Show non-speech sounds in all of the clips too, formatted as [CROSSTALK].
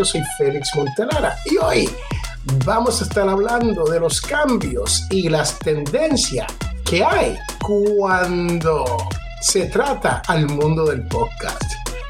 Yo soy Félix Montelara y hoy vamos a estar hablando de los cambios y las tendencias que hay cuando se trata al mundo del podcast.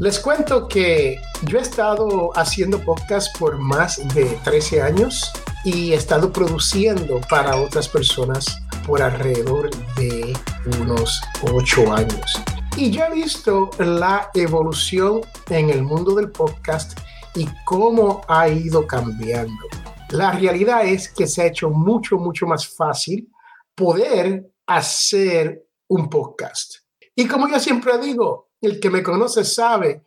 Les cuento que yo he estado haciendo podcast por más de 13 años y he estado produciendo para otras personas por alrededor de unos 8 años. Y yo he visto la evolución en el mundo del podcast y cómo ha ido cambiando. La realidad es que se ha hecho mucho, mucho más fácil poder hacer un podcast. Y como yo siempre digo, el que me conoce sabe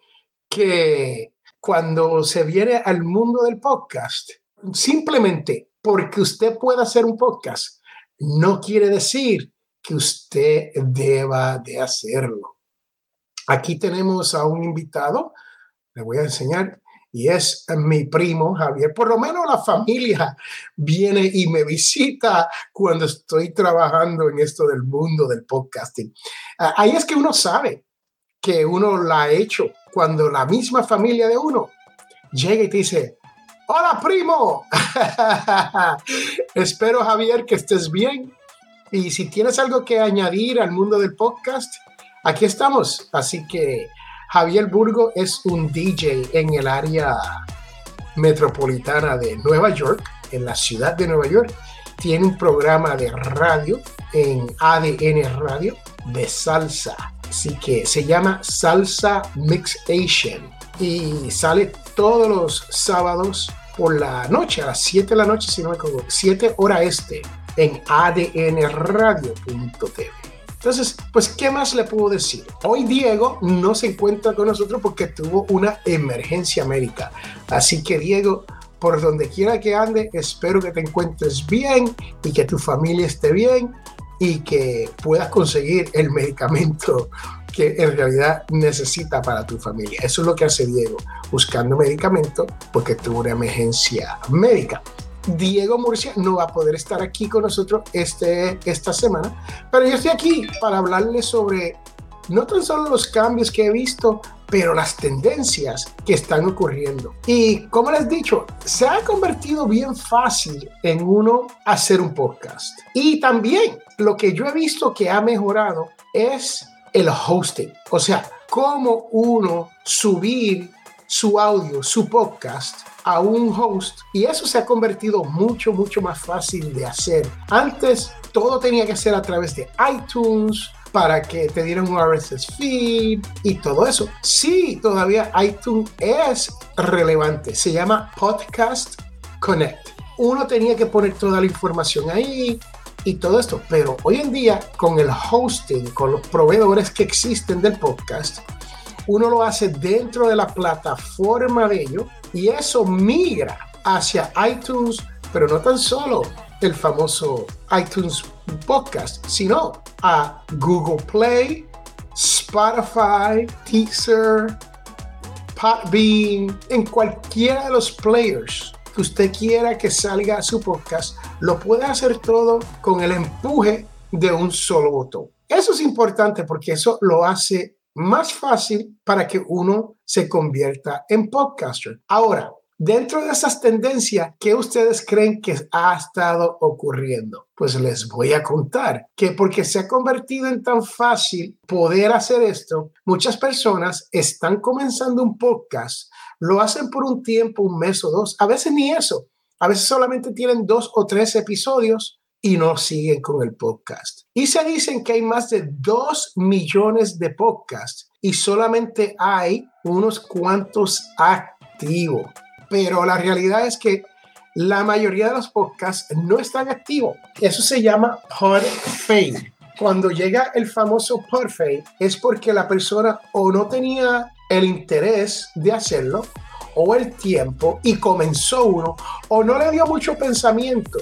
que cuando se viene al mundo del podcast, simplemente porque usted pueda hacer un podcast, no quiere decir que usted deba de hacerlo. Aquí tenemos a un invitado, le voy a enseñar, y es mi primo Javier. Por lo menos la familia viene y me visita cuando estoy trabajando en esto del mundo del podcasting. Ah, ahí es que uno sabe que uno la ha hecho cuando la misma familia de uno llega y te dice, hola primo, [LAUGHS] espero Javier que estés bien. Y si tienes algo que añadir al mundo del podcast, aquí estamos. Así que Javier Burgo es un DJ en el área metropolitana de Nueva York, en la ciudad de Nueva York. Tiene un programa de radio en ADN Radio de salsa. Así que se llama Salsa Mix Asian y sale todos los sábados por la noche, a las 7 de la noche, si no me equivoco, 7 hora este, en adnradio.tv. Entonces, pues, ¿qué más le puedo decir? Hoy Diego no se encuentra con nosotros porque tuvo una emergencia médica. Así que, Diego, por donde quiera que ande, espero que te encuentres bien y que tu familia esté bien y que puedas conseguir el medicamento que en realidad necesita para tu familia. Eso es lo que hace Diego, buscando medicamento porque tuvo una emergencia médica. Diego Murcia no va a poder estar aquí con nosotros este, esta semana, pero yo estoy aquí para hablarles sobre no tan solo los cambios que he visto, pero las tendencias que están ocurriendo. Y como les he dicho, se ha convertido bien fácil en uno hacer un podcast. Y también lo que yo he visto que ha mejorado es el hosting. O sea, cómo uno subir su audio, su podcast a un host y eso se ha convertido mucho, mucho más fácil de hacer. Antes todo tenía que ser a través de iTunes para que te dieran un RSS feed y todo eso. Sí, todavía iTunes es relevante. Se llama Podcast Connect. Uno tenía que poner toda la información ahí, y todo esto. Pero hoy en día, con el hosting, con los proveedores que existen del podcast, uno lo hace dentro de la plataforma de ellos y eso migra hacia iTunes, pero no tan solo el famoso iTunes Podcast, sino a Google Play, Spotify, Teaser, Podbean, en cualquiera de los players que usted quiera que salga su podcast, lo puede hacer todo con el empuje de un solo botón. Eso es importante porque eso lo hace más fácil para que uno se convierta en podcaster. Ahora, dentro de esas tendencias, ¿qué ustedes creen que ha estado ocurriendo? Pues les voy a contar que porque se ha convertido en tan fácil poder hacer esto, muchas personas están comenzando un podcast, lo hacen por un tiempo, un mes o dos, a veces ni eso, a veces solamente tienen dos o tres episodios y no siguen con el podcast. Y se dicen que hay más de dos millones de podcasts y solamente hay unos cuantos activos. Pero la realidad es que la mayoría de los podcasts no están activos. Eso se llama fade. Cuando llega el famoso fade es porque la persona o no tenía el interés de hacerlo o el tiempo y comenzó uno o no le dio mucho pensamiento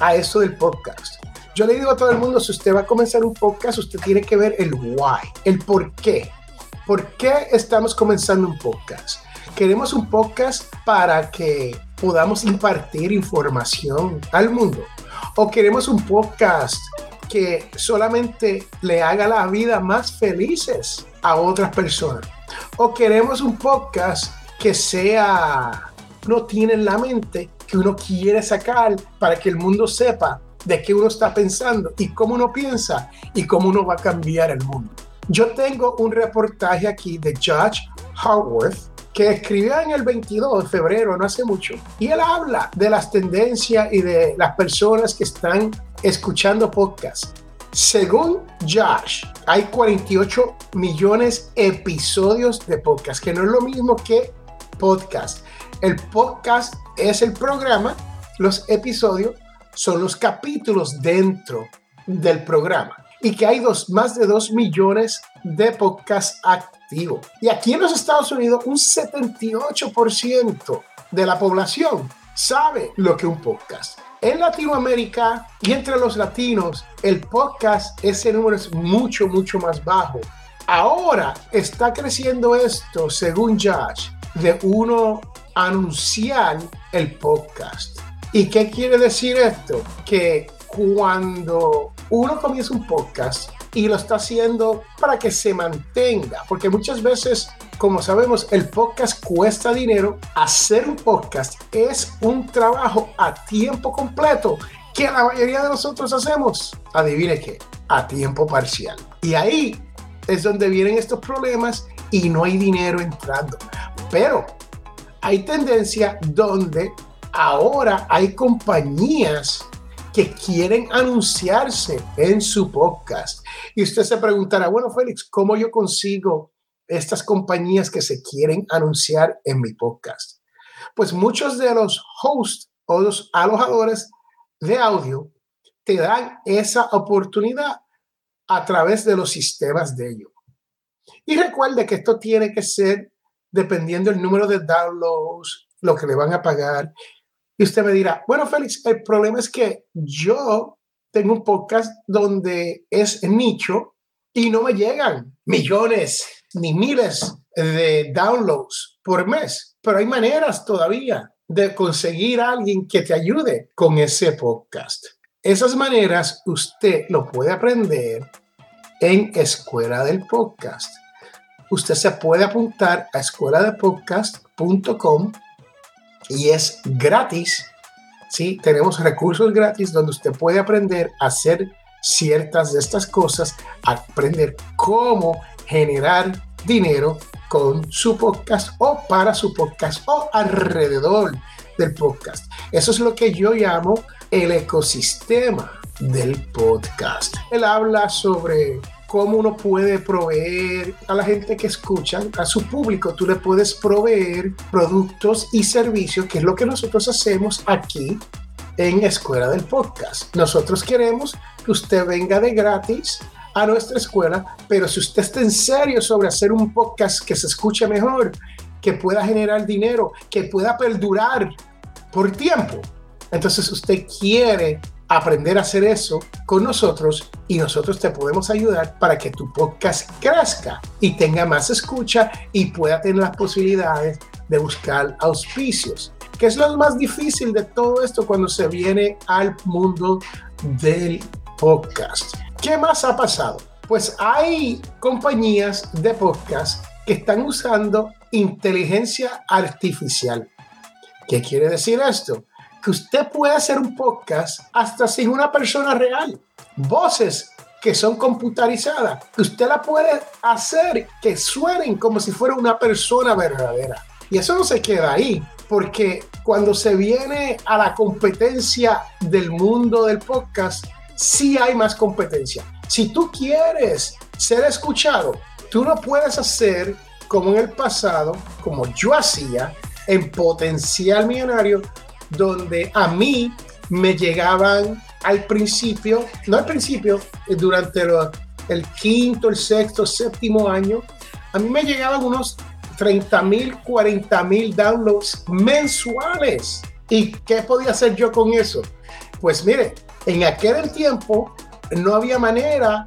a eso del podcast. Yo le digo a todo el mundo, si usted va a comenzar un podcast, usted tiene que ver el why, el por qué. ¿Por qué estamos comenzando un podcast? Queremos un podcast para que podamos impartir información al mundo. O queremos un podcast que solamente le haga la vida más felices a otras personas. O queremos un podcast que sea uno tiene en la mente que uno quiere sacar para que el mundo sepa de qué uno está pensando y cómo uno piensa y cómo uno va a cambiar el mundo. Yo tengo un reportaje aquí de Judge Howard que escribió en el 22 de febrero, no hace mucho, y él habla de las tendencias y de las personas que están escuchando podcasts. Según Josh, hay 48 millones episodios de podcast, que no es lo mismo que podcast. El podcast es el programa, los episodios son los capítulos dentro del programa y que hay dos, más de 2 millones de podcasts activos. Y aquí en los Estados Unidos un 78% de la población sabe lo que un podcast. En Latinoamérica y entre los latinos, el podcast, ese número es mucho, mucho más bajo. Ahora está creciendo esto, según Josh, de uno anunciar el podcast. ¿Y qué quiere decir esto? Que cuando uno comienza un podcast y lo está haciendo para que se mantenga, porque muchas veces, como sabemos, el podcast cuesta dinero, hacer un podcast es un trabajo a tiempo completo que la mayoría de nosotros hacemos, adivine qué, a tiempo parcial. Y ahí es donde vienen estos problemas y no hay dinero entrando. Pero hay tendencia donde ahora hay compañías que quieren anunciarse en su podcast. Y usted se preguntará, bueno, Félix, ¿cómo yo consigo estas compañías que se quieren anunciar en mi podcast? Pues muchos de los hosts o los alojadores de audio te dan esa oportunidad a través de los sistemas de ellos. Y recuerde que esto tiene que ser dependiendo el número de downloads, lo que le van a pagar y usted me dirá, bueno, Félix, el problema es que yo tengo un podcast donde es nicho y no me llegan millones ni miles de downloads por mes, pero hay maneras todavía de conseguir a alguien que te ayude con ese podcast. Esas maneras usted lo puede aprender en Escuela del Podcast. Usted se puede apuntar a escueladepodcast.com y es gratis. ¿sí? Tenemos recursos gratis donde usted puede aprender a hacer ciertas de estas cosas, aprender cómo generar dinero con su podcast o para su podcast o alrededor del podcast. Eso es lo que yo llamo el ecosistema del podcast. Él habla sobre cómo uno puede proveer a la gente que escucha, a su público, tú le puedes proveer productos y servicios, que es lo que nosotros hacemos aquí en Escuela del Podcast. Nosotros queremos que usted venga de gratis a nuestra escuela, pero si usted está en serio sobre hacer un podcast que se escuche mejor, que pueda generar dinero, que pueda perdurar por tiempo, entonces usted quiere aprender a hacer eso con nosotros y nosotros te podemos ayudar para que tu podcast crezca y tenga más escucha y pueda tener las posibilidades de buscar auspicios, que es lo más difícil de todo esto cuando se viene al mundo del podcast. ¿Qué más ha pasado? Pues hay compañías de podcast que están usando inteligencia artificial. ¿Qué quiere decir esto? Que usted puede hacer un podcast hasta sin una persona real. Voces que son computarizadas, que usted la puede hacer que suenen como si fuera una persona verdadera. Y eso no se queda ahí, porque cuando se viene a la competencia del mundo del podcast, sí hay más competencia. Si tú quieres ser escuchado, tú no puedes hacer como en el pasado, como yo hacía en Potencial Millonario, donde a mí me llegaban al principio, no al principio, eh, durante el quinto, el sexto, séptimo año, a mí me llegaban unos 30 mil, 40 mil downloads mensuales. ¿Y qué podía hacer yo con eso? Pues mire, en aquel tiempo no había manera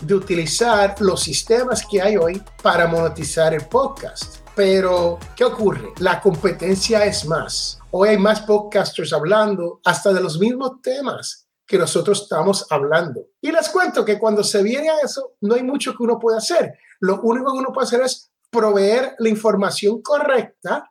de utilizar los sistemas que hay hoy para monetizar el podcast. Pero, ¿qué ocurre? La competencia es más. Hoy hay más podcasters hablando hasta de los mismos temas que nosotros estamos hablando. Y les cuento que cuando se viene a eso, no hay mucho que uno pueda hacer. Lo único que uno puede hacer es proveer la información correcta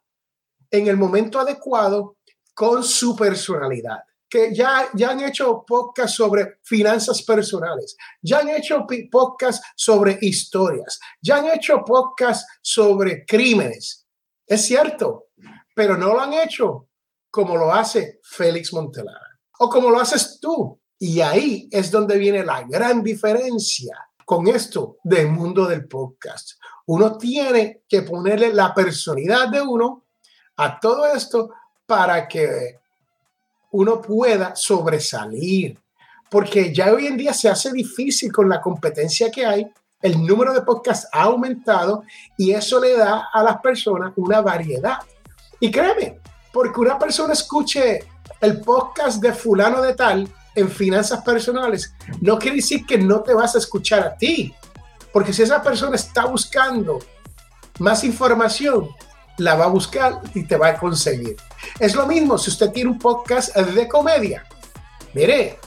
en el momento adecuado con su personalidad. Que ya, ya han hecho podcasts sobre finanzas personales, ya han hecho podcasts sobre historias, ya han hecho podcasts sobre crímenes. Es cierto, pero no lo han hecho como lo hace Félix Montelara o como lo haces tú. Y ahí es donde viene la gran diferencia con esto del mundo del podcast. Uno tiene que ponerle la personalidad de uno a todo esto para que uno pueda sobresalir. Porque ya hoy en día se hace difícil con la competencia que hay. El número de podcasts ha aumentado y eso le da a las personas una variedad. Y créeme, porque una persona escuche el podcast de fulano de tal en finanzas personales, no quiere decir que no te vas a escuchar a ti. Porque si esa persona está buscando más información, la va a buscar y te va a conseguir. Es lo mismo si usted tiene un podcast de comedia. Mire,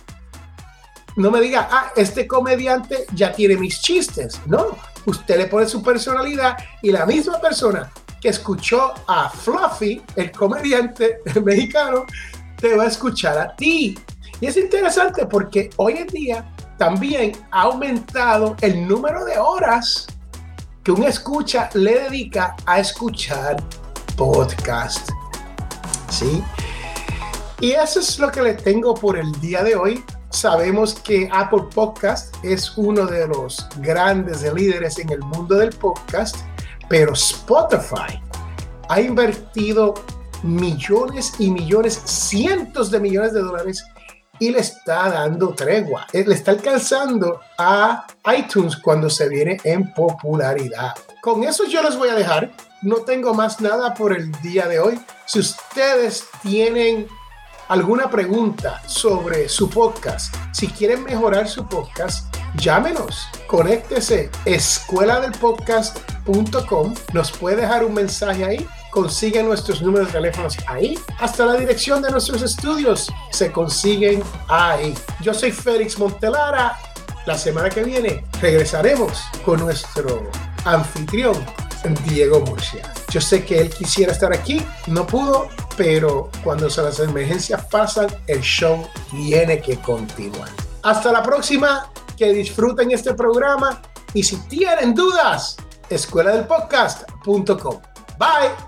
no me diga, ah, este comediante ya tiene mis chistes. No, usted le pone su personalidad y la misma persona que escuchó a Fluffy, el comediante [LAUGHS] mexicano, te va a escuchar a ti. Y es interesante porque hoy en día también ha aumentado el número de horas que un escucha le dedica a escuchar podcast. ¿Sí? Y eso es lo que le tengo por el día de hoy. Sabemos que Apple Podcast es uno de los grandes líderes en el mundo del podcast, pero Spotify ha invertido millones y millones, cientos de millones de dólares y le está dando tregua. Eh, le está alcanzando a iTunes cuando se viene en popularidad. Con eso yo les voy a dejar. No tengo más nada por el día de hoy. Si ustedes tienen alguna pregunta sobre su podcast, si quieren mejorar su podcast, llámenos, conéctese, escuela del podcast.com, nos puede dejar un mensaje ahí consiguen nuestros números de teléfonos ahí. Hasta la dirección de nuestros estudios se consiguen ahí. Yo soy Félix Montelara. La semana que viene regresaremos con nuestro anfitrión, Diego Murcia. Yo sé que él quisiera estar aquí, no pudo, pero cuando las emergencias pasan, el show tiene que continuar. Hasta la próxima, que disfruten este programa y si tienen dudas, escuela del podcast.com. Bye.